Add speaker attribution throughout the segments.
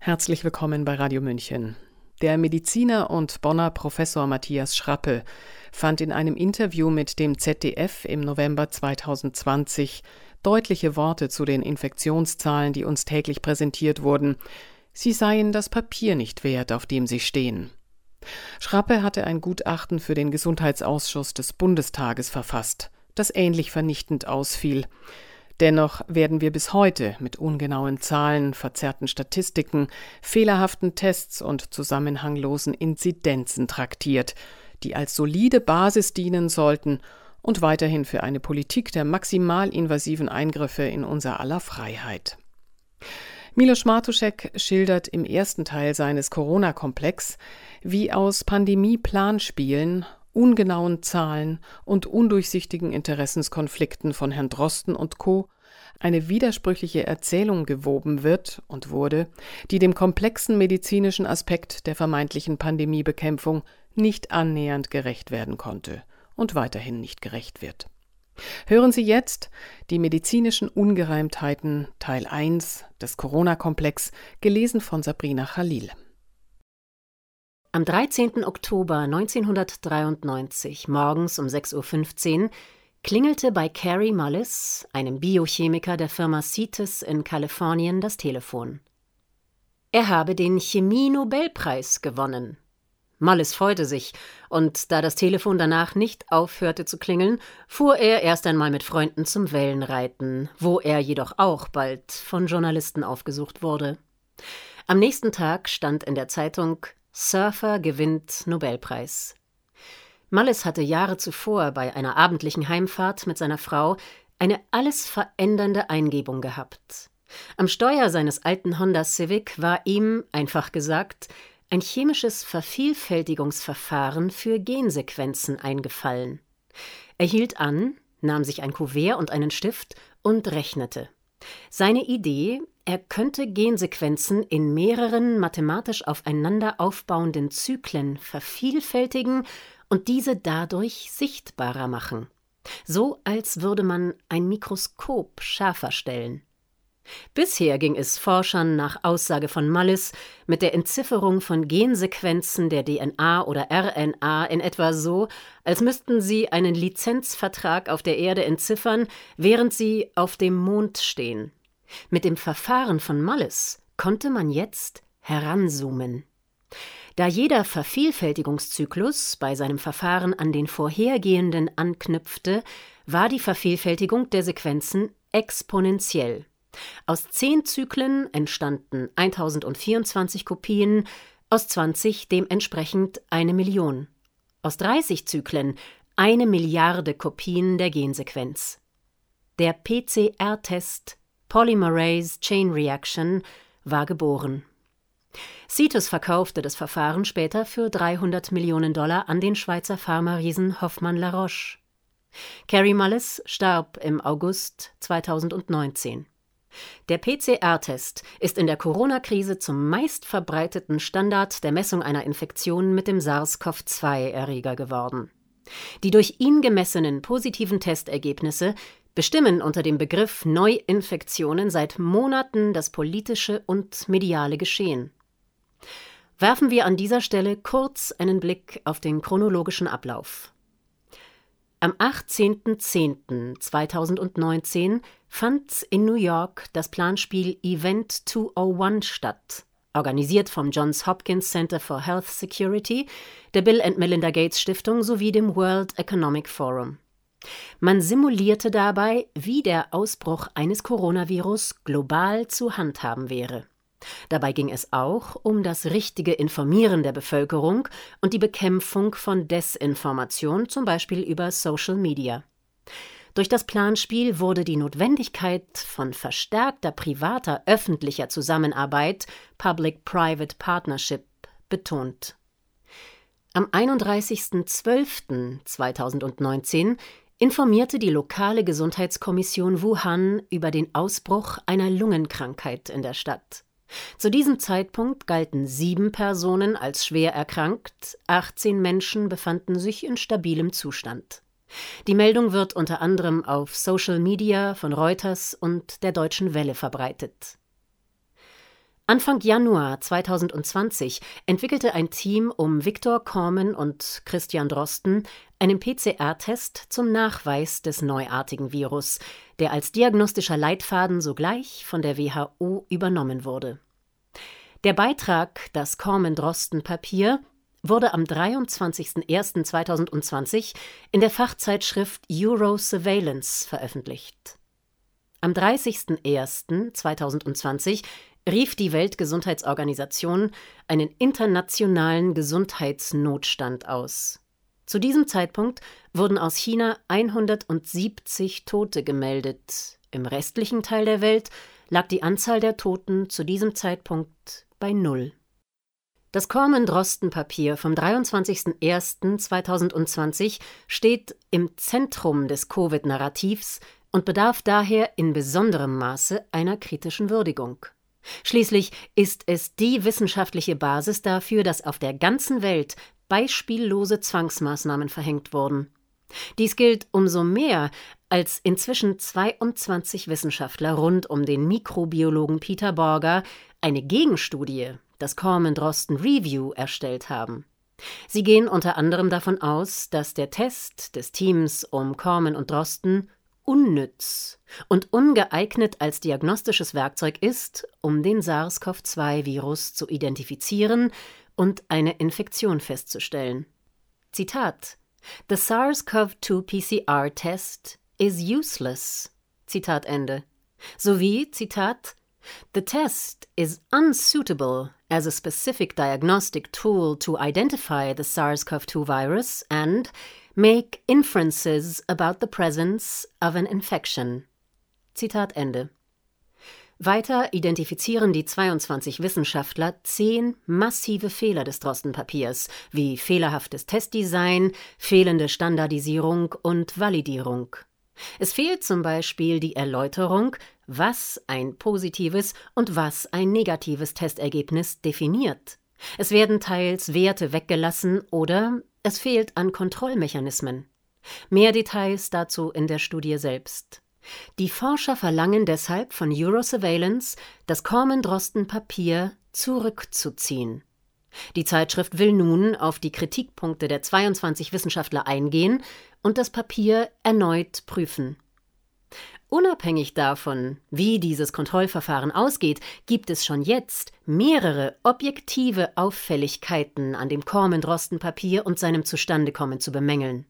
Speaker 1: Herzlich willkommen bei Radio München. Der Mediziner und Bonner Professor Matthias Schrappe fand in einem Interview mit dem ZDF im November 2020 deutliche Worte zu den Infektionszahlen, die uns täglich präsentiert wurden. Sie seien das Papier nicht wert, auf dem sie stehen. Schrappe hatte ein Gutachten für den Gesundheitsausschuss des Bundestages verfasst, das ähnlich vernichtend ausfiel. Dennoch werden wir bis heute mit ungenauen Zahlen, verzerrten Statistiken, fehlerhaften Tests und zusammenhanglosen Inzidenzen traktiert, die als solide Basis dienen sollten und weiterhin für eine Politik der maximal invasiven Eingriffe in unser aller Freiheit. Milos Martuszek schildert im ersten Teil seines Corona-Komplex, wie aus Pandemie-Planspielen ungenauen Zahlen und undurchsichtigen Interessenskonflikten von Herrn Drosten und Co. eine widersprüchliche Erzählung gewoben wird und wurde, die dem komplexen medizinischen Aspekt der vermeintlichen Pandemiebekämpfung nicht annähernd gerecht werden konnte und weiterhin nicht gerecht wird. Hören Sie jetzt die medizinischen Ungereimtheiten Teil 1 des Corona-Komplex, gelesen von Sabrina Khalil.
Speaker 2: Am 13. Oktober 1993, morgens um 6.15 Uhr, klingelte bei Carrie Mullis, einem Biochemiker der Firma CITES in Kalifornien, das Telefon. Er habe den Chemie-Nobelpreis gewonnen. Mullis freute sich, und da das Telefon danach nicht aufhörte zu klingeln, fuhr er erst einmal mit Freunden zum Wellenreiten, wo er jedoch auch bald von Journalisten aufgesucht wurde. Am nächsten Tag stand in der Zeitung Surfer gewinnt Nobelpreis. Mullis hatte Jahre zuvor bei einer abendlichen Heimfahrt mit seiner Frau eine alles verändernde Eingebung gehabt. Am Steuer seines alten Honda Civic war ihm, einfach gesagt, ein chemisches Vervielfältigungsverfahren für Gensequenzen eingefallen. Er hielt an, nahm sich ein Kuvert und einen Stift und rechnete. Seine Idee, er könnte Gensequenzen in mehreren mathematisch aufeinander aufbauenden Zyklen vervielfältigen und diese dadurch sichtbarer machen. So als würde man ein Mikroskop schärfer stellen. Bisher ging es Forschern nach Aussage von Mullis mit der Entzifferung von Gensequenzen der DNA oder RNA in etwa so, als müssten sie einen Lizenzvertrag auf der Erde entziffern, während sie auf dem Mond stehen. Mit dem Verfahren von Mullis konnte man jetzt heranzoomen. Da jeder Vervielfältigungszyklus bei seinem Verfahren an den vorhergehenden anknüpfte, war die Vervielfältigung der Sequenzen exponentiell. Aus zehn Zyklen entstanden 1024 Kopien, aus 20 dementsprechend eine Million. Aus 30 Zyklen eine Milliarde Kopien der Gensequenz. Der PCR-Test Polymerase Chain Reaction, war geboren. Cetus verkaufte das Verfahren später für 300 Millionen Dollar an den Schweizer Pharma-Riesen Hoffmann La Roche. Carrie Mullis starb im August 2019. Der PCR-Test ist in der Corona-Krise zum meistverbreiteten Standard der Messung einer Infektion mit dem SARS-CoV-2-Erreger geworden. Die durch ihn gemessenen positiven Testergebnisse bestimmen unter dem Begriff Neuinfektionen seit Monaten das politische und mediale Geschehen. Werfen wir an dieser Stelle kurz einen Blick auf den chronologischen Ablauf. Am 18.10.2019 fand in New York das Planspiel Event 201 statt, organisiert vom Johns Hopkins Center for Health Security, der Bill and Melinda Gates Stiftung sowie dem World Economic Forum. Man simulierte dabei, wie der Ausbruch eines Coronavirus global zu handhaben wäre. Dabei ging es auch um das richtige Informieren der Bevölkerung und die Bekämpfung von Desinformation, zum Beispiel über Social Media. Durch das Planspiel wurde die Notwendigkeit von verstärkter privater öffentlicher Zusammenarbeit Public-Private Partnership betont. Am 31.12.2019 informierte die lokale Gesundheitskommission Wuhan über den Ausbruch einer Lungenkrankheit in der Stadt. Zu diesem Zeitpunkt galten sieben Personen als schwer erkrankt, 18 Menschen befanden sich in stabilem Zustand. Die Meldung wird unter anderem auf Social Media von Reuters und der Deutschen Welle verbreitet. Anfang Januar 2020 entwickelte ein Team um Viktor Kormen und Christian Drosten einen PCR-Test zum Nachweis des neuartigen Virus, der als diagnostischer Leitfaden sogleich von der WHO übernommen wurde. Der Beitrag Das Kormen-Drosten-Papier wurde am 23.01.2020 in der Fachzeitschrift Euro-Surveillance veröffentlicht. Am 30.01.2020 rief die Weltgesundheitsorganisation einen internationalen Gesundheitsnotstand aus. Zu diesem Zeitpunkt wurden aus China 170 Tote gemeldet. Im restlichen Teil der Welt lag die Anzahl der Toten zu diesem Zeitpunkt bei Null. Das Kormen-Drosten-Papier vom 23.01.2020 steht im Zentrum des Covid-Narrativs und bedarf daher in besonderem Maße einer kritischen Würdigung. Schließlich ist es die wissenschaftliche Basis dafür, dass auf der ganzen Welt beispiellose Zwangsmaßnahmen verhängt wurden. Dies gilt umso mehr, als inzwischen 22 Wissenschaftler rund um den Mikrobiologen Peter Borger eine Gegenstudie, das Corman-Drosten Review, erstellt haben. Sie gehen unter anderem davon aus, dass der Test des Teams um Corman und Drosten unnütz und ungeeignet als diagnostisches Werkzeug ist, um den SARS-CoV-2-Virus zu identifizieren und eine Infektion festzustellen. Zitat The SARS-CoV-2 PCR test is useless. Zitat Ende. Sowie, Zitat, The test is unsuitable as a specific diagnostic tool to identify the SARS CoV 2 virus and make inferences about the presence of an infection. Zitat Ende. Weiter identifizieren die 22 Wissenschaftler zehn massive Fehler des Drostenpapiers, wie fehlerhaftes Testdesign, fehlende Standardisierung und Validierung. Es fehlt zum Beispiel die Erläuterung, was ein positives und was ein negatives Testergebnis definiert. Es werden teils Werte weggelassen oder es fehlt an Kontrollmechanismen. Mehr Details dazu in der Studie selbst. Die Forscher verlangen deshalb von Eurosurveillance, das Kormen-Drosten-Papier zurückzuziehen. Die Zeitschrift will nun auf die Kritikpunkte der 22 Wissenschaftler eingehen und das Papier erneut prüfen. Unabhängig davon, wie dieses Kontrollverfahren ausgeht, gibt es schon jetzt mehrere objektive Auffälligkeiten an dem Kormen-Drosten-Papier und seinem Zustandekommen zu bemängeln.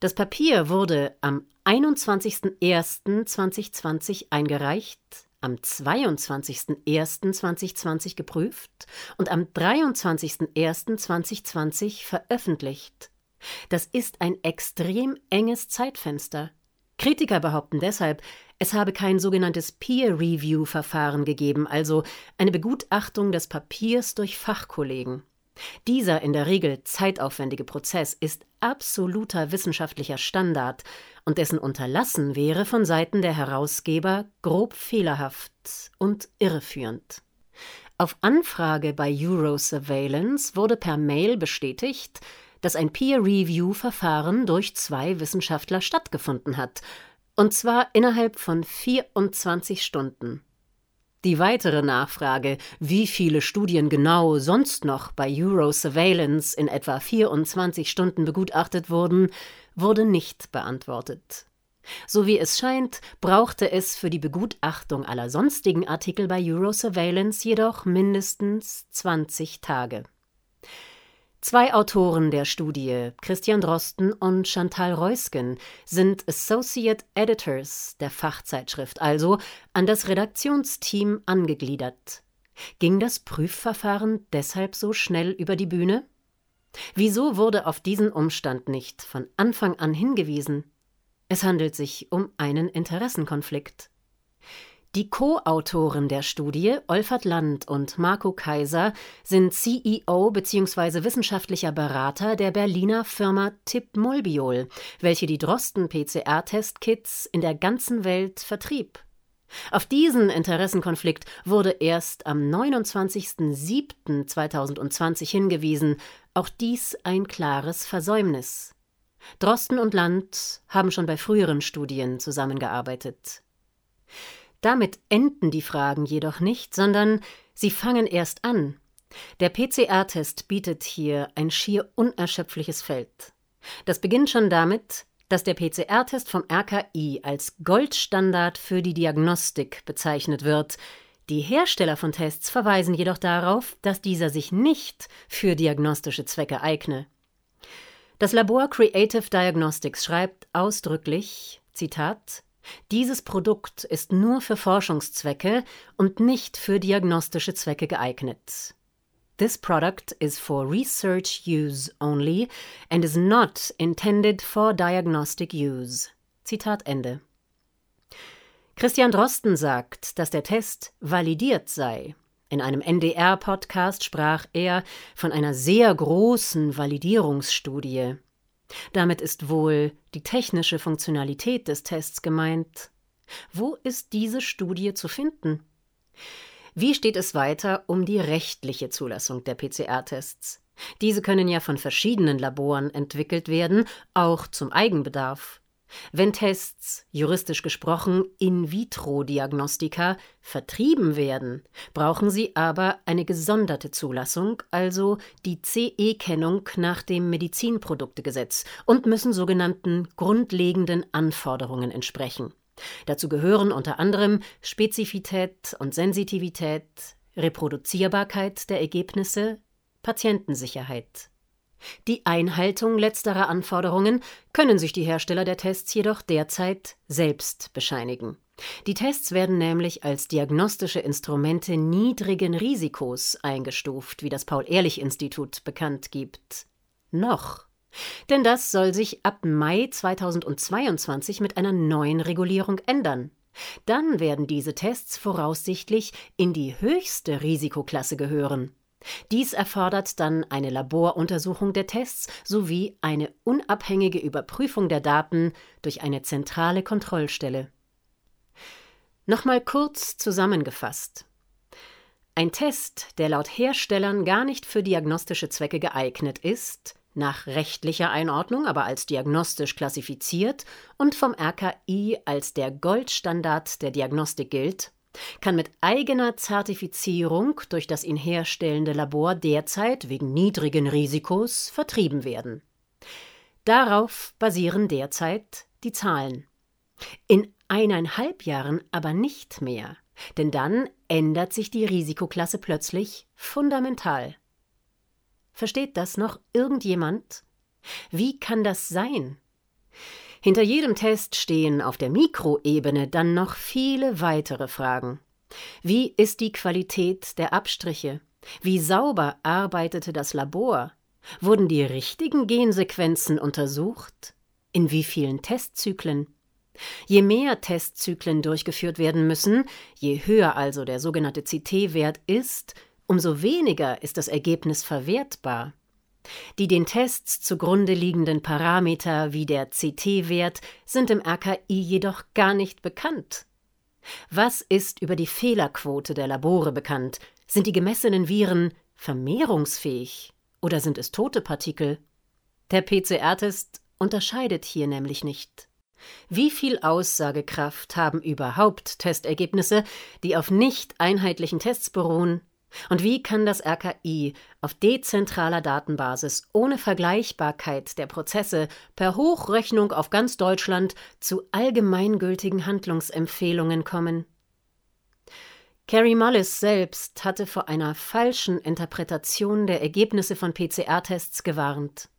Speaker 2: Das Papier wurde am 21.01.2020 eingereicht, am 22.01.2020 geprüft und am 23.01.2020 veröffentlicht. Das ist ein extrem enges Zeitfenster. Kritiker behaupten deshalb, es habe kein sogenanntes Peer-Review-Verfahren gegeben, also eine Begutachtung des Papiers durch Fachkollegen. Dieser in der Regel zeitaufwendige Prozess ist absoluter wissenschaftlicher Standard und dessen Unterlassen wäre von Seiten der Herausgeber grob fehlerhaft und irreführend. Auf Anfrage bei Eurosurveillance wurde per Mail bestätigt, dass ein Peer-Review-Verfahren durch zwei Wissenschaftler stattgefunden hat, und zwar innerhalb von 24 Stunden. Die weitere Nachfrage, wie viele Studien genau sonst noch bei Euro-Surveillance in etwa 24 Stunden begutachtet wurden, wurde nicht beantwortet. So wie es scheint, brauchte es für die Begutachtung aller sonstigen Artikel bei Euro-Surveillance jedoch mindestens 20 Tage. Zwei Autoren der Studie, Christian Drosten und Chantal Reusgen, sind Associate Editors der Fachzeitschrift, also an das Redaktionsteam angegliedert. Ging das Prüfverfahren deshalb so schnell über die Bühne? Wieso wurde auf diesen Umstand nicht von Anfang an hingewiesen? Es handelt sich um einen Interessenkonflikt. Die Co-Autoren der Studie, Olfert Land und Marco Kaiser, sind CEO bzw. wissenschaftlicher Berater der Berliner Firma Tip Mulbiol, welche die Drosten-PCR-Testkits in der ganzen Welt vertrieb. Auf diesen Interessenkonflikt wurde erst am 29.07.2020 hingewiesen, auch dies ein klares Versäumnis. Drosten und Land haben schon bei früheren Studien zusammengearbeitet. Damit enden die Fragen jedoch nicht, sondern sie fangen erst an. Der PCR-Test bietet hier ein schier unerschöpfliches Feld. Das beginnt schon damit, dass der PCR-Test vom RKI als Goldstandard für die Diagnostik bezeichnet wird. Die Hersteller von Tests verweisen jedoch darauf, dass dieser sich nicht für diagnostische Zwecke eigne. Das Labor Creative Diagnostics schreibt ausdrücklich, Zitat, dieses Produkt ist nur für Forschungszwecke und nicht für diagnostische Zwecke geeignet. This product is for research use only and is not intended for diagnostic use. Zitat Ende. Christian Drosten sagt, dass der Test validiert sei. In einem NDR-Podcast sprach er von einer sehr großen Validierungsstudie. Damit ist wohl die technische Funktionalität des Tests gemeint. Wo ist diese Studie zu finden? Wie steht es weiter um die rechtliche Zulassung der PCR-Tests? Diese können ja von verschiedenen Laboren entwickelt werden, auch zum Eigenbedarf. Wenn Tests, juristisch gesprochen In-vitro-Diagnostika, vertrieben werden, brauchen sie aber eine gesonderte Zulassung, also die CE-Kennung nach dem Medizinproduktegesetz und müssen sogenannten grundlegenden Anforderungen entsprechen. Dazu gehören unter anderem Spezifität und Sensitivität, Reproduzierbarkeit der Ergebnisse, Patientensicherheit. Die Einhaltung letzterer Anforderungen können sich die Hersteller der Tests jedoch derzeit selbst bescheinigen. Die Tests werden nämlich als diagnostische Instrumente niedrigen Risikos eingestuft, wie das Paul-Ehrlich-Institut bekannt gibt. Noch. Denn das soll sich ab Mai 2022 mit einer neuen Regulierung ändern. Dann werden diese Tests voraussichtlich in die höchste Risikoklasse gehören. Dies erfordert dann eine Laboruntersuchung der Tests sowie eine unabhängige Überprüfung der Daten durch eine zentrale Kontrollstelle. Nochmal kurz zusammengefasst. Ein Test, der laut Herstellern gar nicht für diagnostische Zwecke geeignet ist, nach rechtlicher Einordnung aber als diagnostisch klassifiziert und vom RKI als der Goldstandard der Diagnostik gilt, kann mit eigener Zertifizierung durch das ihn herstellende Labor derzeit wegen niedrigen Risikos vertrieben werden. Darauf basieren derzeit die Zahlen. In eineinhalb Jahren aber nicht mehr, denn dann ändert sich die Risikoklasse plötzlich fundamental. Versteht das noch irgendjemand? Wie kann das sein? Hinter jedem Test stehen auf der Mikroebene dann noch viele weitere Fragen. Wie ist die Qualität der Abstriche? Wie sauber arbeitete das Labor? Wurden die richtigen Gensequenzen untersucht? In wie vielen Testzyklen? Je mehr Testzyklen durchgeführt werden müssen, je höher also der sogenannte CT-Wert ist, umso weniger ist das Ergebnis verwertbar. Die den Tests zugrunde liegenden Parameter wie der CT-Wert sind im RKI jedoch gar nicht bekannt. Was ist über die Fehlerquote der Labore bekannt? Sind die gemessenen Viren vermehrungsfähig oder sind es tote Partikel? Der PCR-Test unterscheidet hier nämlich nicht. Wie viel Aussagekraft haben überhaupt Testergebnisse, die auf nicht einheitlichen Tests beruhen, und wie kann das RKI auf dezentraler Datenbasis ohne Vergleichbarkeit der Prozesse per Hochrechnung auf ganz Deutschland zu allgemeingültigen Handlungsempfehlungen kommen? Carrie Mullis selbst hatte vor einer falschen Interpretation der Ergebnisse von PCR-Tests gewarnt.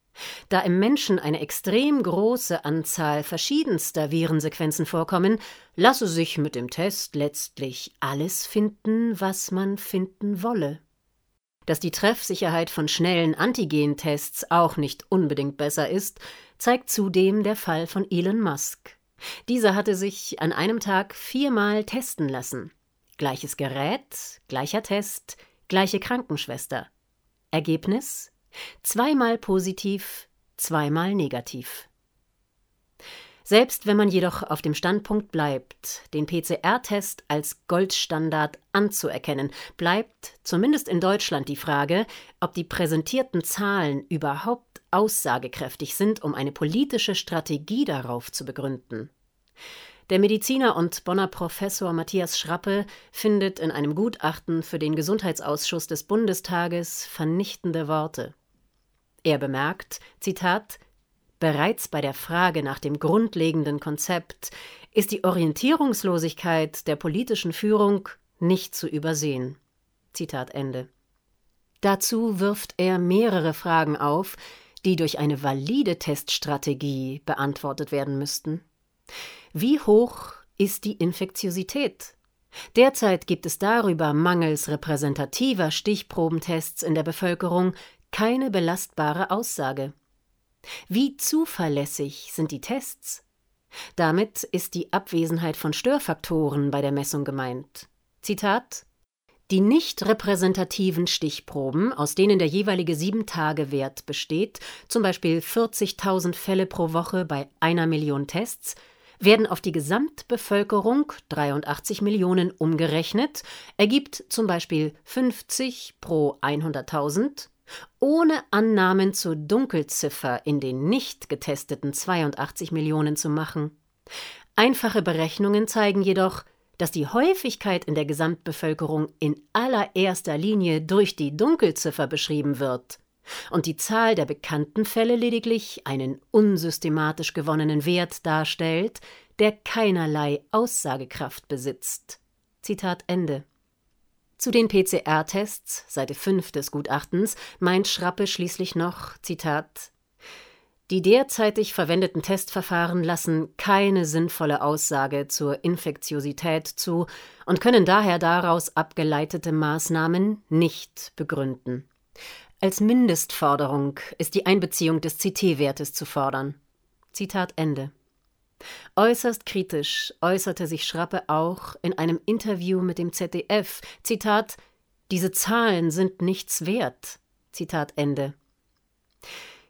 Speaker 2: Da im Menschen eine extrem große Anzahl verschiedenster Virensequenzen vorkommen, lasse sich mit dem Test letztlich alles finden, was man finden wolle. Dass die Treffsicherheit von schnellen Antigentests auch nicht unbedingt besser ist, zeigt zudem der Fall von Elon Musk. Dieser hatte sich an einem Tag viermal testen lassen. Gleiches Gerät, gleicher Test, gleiche Krankenschwester. Ergebnis Zweimal positiv, zweimal negativ. Selbst wenn man jedoch auf dem Standpunkt bleibt, den PCR-Test als Goldstandard anzuerkennen, bleibt zumindest in Deutschland die Frage, ob die präsentierten Zahlen überhaupt aussagekräftig sind, um eine politische Strategie darauf zu begründen. Der Mediziner und Bonner Professor Matthias Schrappe findet in einem Gutachten für den Gesundheitsausschuss des Bundestages vernichtende Worte. Er bemerkt, Zitat, Bereits bei der Frage nach dem grundlegenden Konzept ist die Orientierungslosigkeit der politischen Führung nicht zu übersehen. Zitat Ende. Dazu wirft er mehrere Fragen auf, die durch eine valide Teststrategie beantwortet werden müssten. Wie hoch ist die Infektiosität? Derzeit gibt es darüber mangels repräsentativer Stichprobentests in der Bevölkerung keine belastbare Aussage. Wie zuverlässig sind die Tests? Damit ist die Abwesenheit von Störfaktoren bei der Messung gemeint. Zitat Die nicht repräsentativen Stichproben, aus denen der jeweilige Sieben-Tage-Wert besteht, zum Beispiel 40.000 Fälle pro Woche bei einer Million Tests, werden auf die Gesamtbevölkerung 83 Millionen umgerechnet, ergibt zum Beispiel 50 pro 100.000 ohne Annahmen zur Dunkelziffer in den nicht getesteten 82 Millionen zu machen. Einfache Berechnungen zeigen jedoch, dass die Häufigkeit in der Gesamtbevölkerung in allererster Linie durch die Dunkelziffer beschrieben wird und die Zahl der bekannten Fälle lediglich einen unsystematisch gewonnenen Wert darstellt, der keinerlei Aussagekraft besitzt. Zitat Ende. Zu den PCR-Tests, Seite 5 des Gutachtens, meint Schrappe schließlich noch, Zitat, die derzeitig verwendeten Testverfahren lassen keine sinnvolle Aussage zur Infektiosität zu und können daher daraus abgeleitete Maßnahmen nicht begründen. Als Mindestforderung ist die Einbeziehung des CT-Wertes zu fordern. Zitat Ende. Äußerst kritisch äußerte sich Schrappe auch in einem Interview mit dem ZDF. Zitat: Diese Zahlen sind nichts wert. Zitat Ende.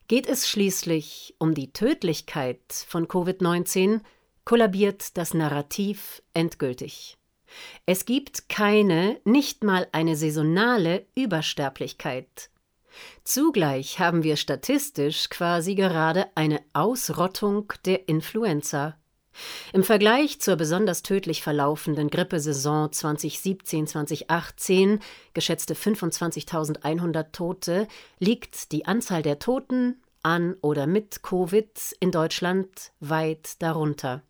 Speaker 2: Geht es schließlich um die Tödlichkeit von Covid-19, kollabiert das Narrativ endgültig. Es gibt keine, nicht mal eine saisonale Übersterblichkeit. Zugleich haben wir statistisch quasi gerade eine Ausrottung der Influenza. Im Vergleich zur besonders tödlich verlaufenden Grippesaison 2017-2018, geschätzte 25.100 Tote, liegt die Anzahl der Toten an oder mit Covid in Deutschland weit darunter.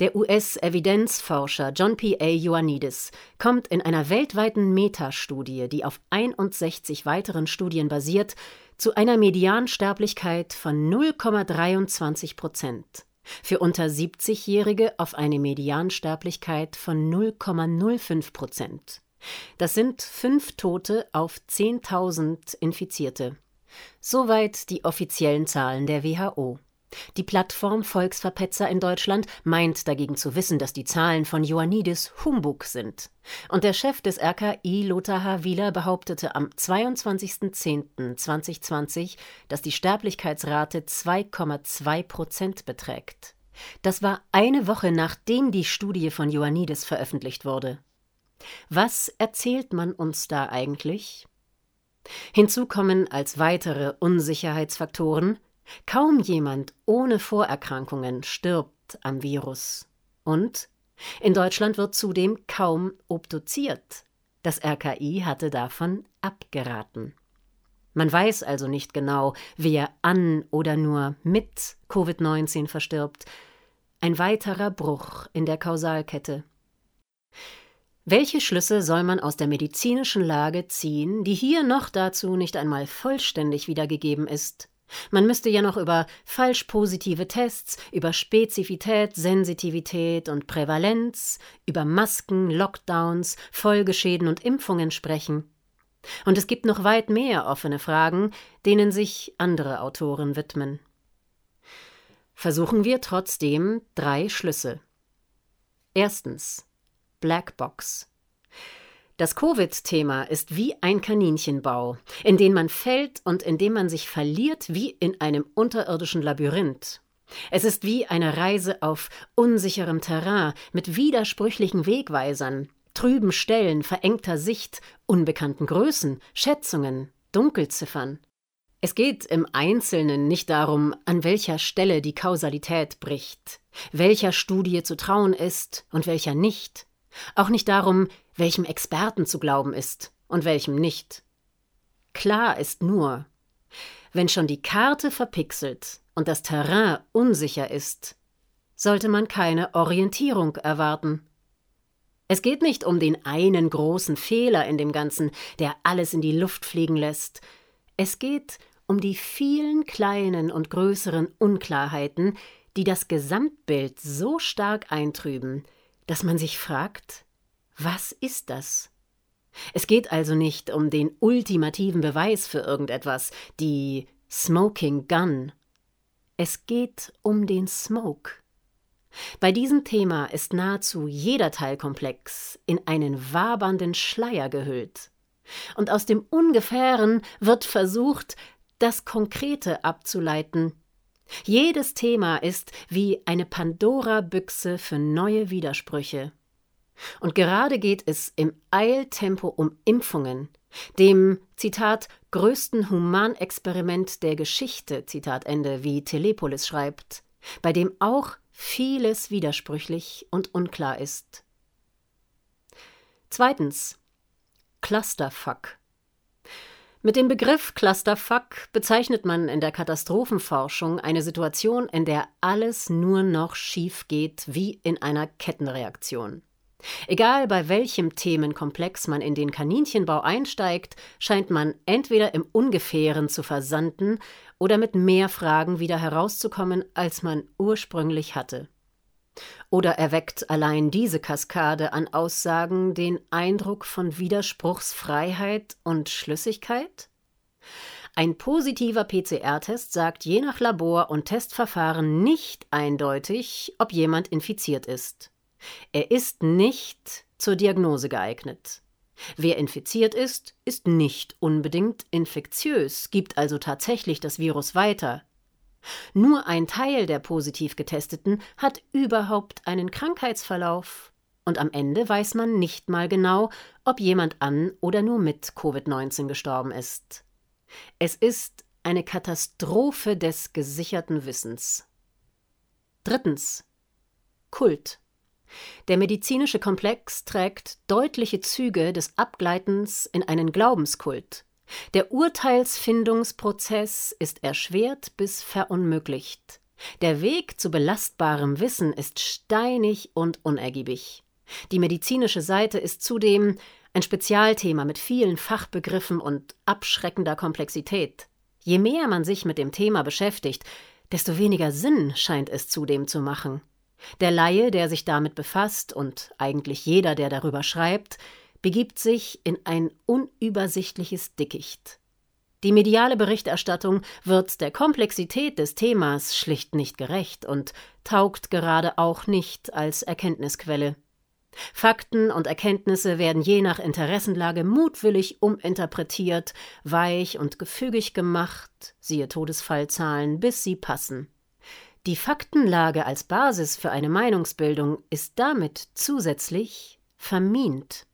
Speaker 2: Der US-Evidenzforscher John P. A. Ioannidis kommt in einer weltweiten Metastudie, die auf 61 weiteren Studien basiert, zu einer Mediansterblichkeit von 0,23 Prozent. Für unter 70-Jährige auf eine Mediansterblichkeit von 0,05 Prozent. Das sind fünf Tote auf 10.000 Infizierte. Soweit die offiziellen Zahlen der WHO. Die Plattform Volksverpetzer in Deutschland meint dagegen zu wissen, dass die Zahlen von Ioannidis Humbug sind. Und der Chef des RKI, Lothar H. Wieler, behauptete am 22.10.2020, dass die Sterblichkeitsrate 2,2 Prozent beträgt. Das war eine Woche nachdem die Studie von Ioannidis veröffentlicht wurde. Was erzählt man uns da eigentlich? Hinzu kommen als weitere Unsicherheitsfaktoren Kaum jemand ohne Vorerkrankungen stirbt am Virus. Und in Deutschland wird zudem kaum obduziert. Das RKI hatte davon abgeraten. Man weiß also nicht genau, wer an oder nur mit Covid-19 verstirbt. Ein weiterer Bruch in der Kausalkette. Welche Schlüsse soll man aus der medizinischen Lage ziehen, die hier noch dazu nicht einmal vollständig wiedergegeben ist? Man müsste ja noch über falsch positive Tests, über Spezifität, Sensitivität und Prävalenz, über Masken, Lockdowns, Folgeschäden und Impfungen sprechen. Und es gibt noch weit mehr offene Fragen, denen sich andere Autoren widmen. Versuchen wir trotzdem drei Schlüsse. Erstens Blackbox. Das Covid-Thema ist wie ein Kaninchenbau, in den man fällt und in dem man sich verliert wie in einem unterirdischen Labyrinth. Es ist wie eine Reise auf unsicherem Terrain mit widersprüchlichen Wegweisern, trüben Stellen, verengter Sicht, unbekannten Größen, Schätzungen, Dunkelziffern. Es geht im Einzelnen nicht darum, an welcher Stelle die Kausalität bricht, welcher Studie zu trauen ist und welcher nicht, auch nicht darum, welchem Experten zu glauben ist und welchem nicht. Klar ist nur, wenn schon die Karte verpixelt und das Terrain unsicher ist, sollte man keine Orientierung erwarten. Es geht nicht um den einen großen Fehler in dem Ganzen, der alles in die Luft fliegen lässt. Es geht um die vielen kleinen und größeren Unklarheiten, die das Gesamtbild so stark eintrüben, dass man sich fragt, was ist das? Es geht also nicht um den ultimativen Beweis für irgendetwas, die Smoking Gun. Es geht um den Smoke. Bei diesem Thema ist nahezu jeder Teilkomplex in einen wabernden Schleier gehüllt. Und aus dem Ungefähren wird versucht, das Konkrete abzuleiten. Jedes Thema ist wie eine Pandora-Büchse für neue Widersprüche. Und gerade geht es im Eiltempo um Impfungen, dem, Zitat, größten Humanexperiment der Geschichte, Zitat Ende, wie Telepolis schreibt, bei dem auch vieles widersprüchlich und unklar ist. Zweitens Clusterfuck. Mit dem Begriff Clusterfuck bezeichnet man in der Katastrophenforschung eine Situation, in der alles nur noch schief geht wie in einer Kettenreaktion. Egal bei welchem Themenkomplex man in den Kaninchenbau einsteigt, scheint man entweder im Ungefähren zu versanden oder mit mehr Fragen wieder herauszukommen, als man ursprünglich hatte. Oder erweckt allein diese Kaskade an Aussagen den Eindruck von Widerspruchsfreiheit und Schlüssigkeit? Ein positiver PCR-Test sagt je nach Labor und Testverfahren nicht eindeutig, ob jemand infiziert ist. Er ist nicht zur Diagnose geeignet. Wer infiziert ist, ist nicht unbedingt infektiös, gibt also tatsächlich das Virus weiter. Nur ein Teil der positiv Getesteten hat überhaupt einen Krankheitsverlauf. Und am Ende weiß man nicht mal genau, ob jemand an oder nur mit Covid-19 gestorben ist. Es ist eine Katastrophe des gesicherten Wissens. Drittens. Kult. Der medizinische Komplex trägt deutliche Züge des Abgleitens in einen Glaubenskult. Der Urteilsfindungsprozess ist erschwert bis verunmöglicht. Der Weg zu belastbarem Wissen ist steinig und unergiebig. Die medizinische Seite ist zudem ein Spezialthema mit vielen Fachbegriffen und abschreckender Komplexität. Je mehr man sich mit dem Thema beschäftigt, desto weniger Sinn scheint es zudem zu machen. Der Laie, der sich damit befasst, und eigentlich jeder, der darüber schreibt, begibt sich in ein unübersichtliches Dickicht. Die mediale Berichterstattung wird der Komplexität des Themas schlicht nicht gerecht und taugt gerade auch nicht als Erkenntnisquelle. Fakten und Erkenntnisse werden je nach Interessenlage mutwillig uminterpretiert, weich und gefügig gemacht, siehe Todesfallzahlen, bis sie passen. Die Faktenlage als Basis für eine Meinungsbildung ist damit zusätzlich vermint.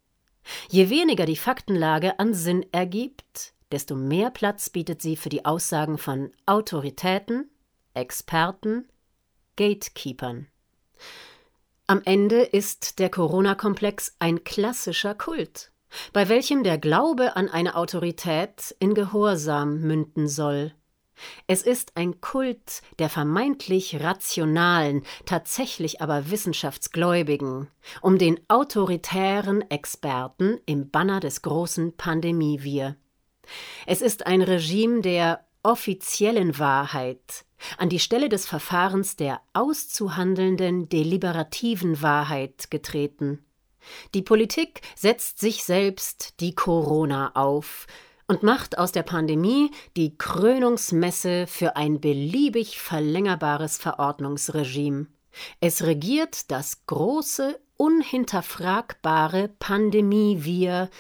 Speaker 2: Je weniger die Faktenlage an Sinn ergibt, desto mehr Platz bietet sie für die Aussagen von Autoritäten, Experten, Gatekeepern. Am Ende ist der Corona-Komplex ein klassischer Kult, bei welchem der Glaube an eine Autorität in Gehorsam münden soll. Es ist ein Kult der vermeintlich rationalen, tatsächlich aber wissenschaftsgläubigen, um den autoritären Experten im Banner des großen Pandemiewir. Es ist ein Regime der offiziellen Wahrheit an die Stelle des Verfahrens der auszuhandelnden deliberativen Wahrheit getreten. Die Politik setzt sich selbst die Corona auf, und macht aus der Pandemie die Krönungsmesse für ein beliebig verlängerbares Verordnungsregime. Es regiert das große, unhinterfragbare Pandemie-Wir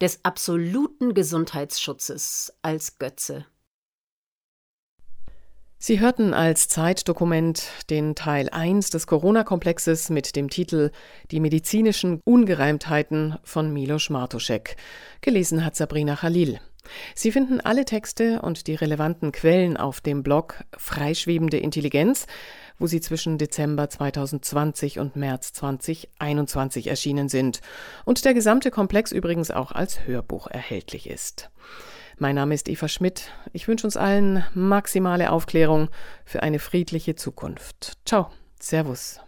Speaker 2: des absoluten Gesundheitsschutzes als Götze.
Speaker 1: Sie hörten als Zeitdokument den Teil 1 des Corona-Komplexes mit dem Titel Die medizinischen Ungereimtheiten von Milos Martuschek. Gelesen hat Sabrina Khalil. Sie finden alle Texte und die relevanten Quellen auf dem Blog Freischwebende Intelligenz, wo sie zwischen Dezember 2020 und März 2021 erschienen sind und der gesamte Komplex übrigens auch als Hörbuch erhältlich ist. Mein Name ist Eva Schmidt. Ich wünsche uns allen maximale Aufklärung für eine friedliche Zukunft. Ciao, Servus.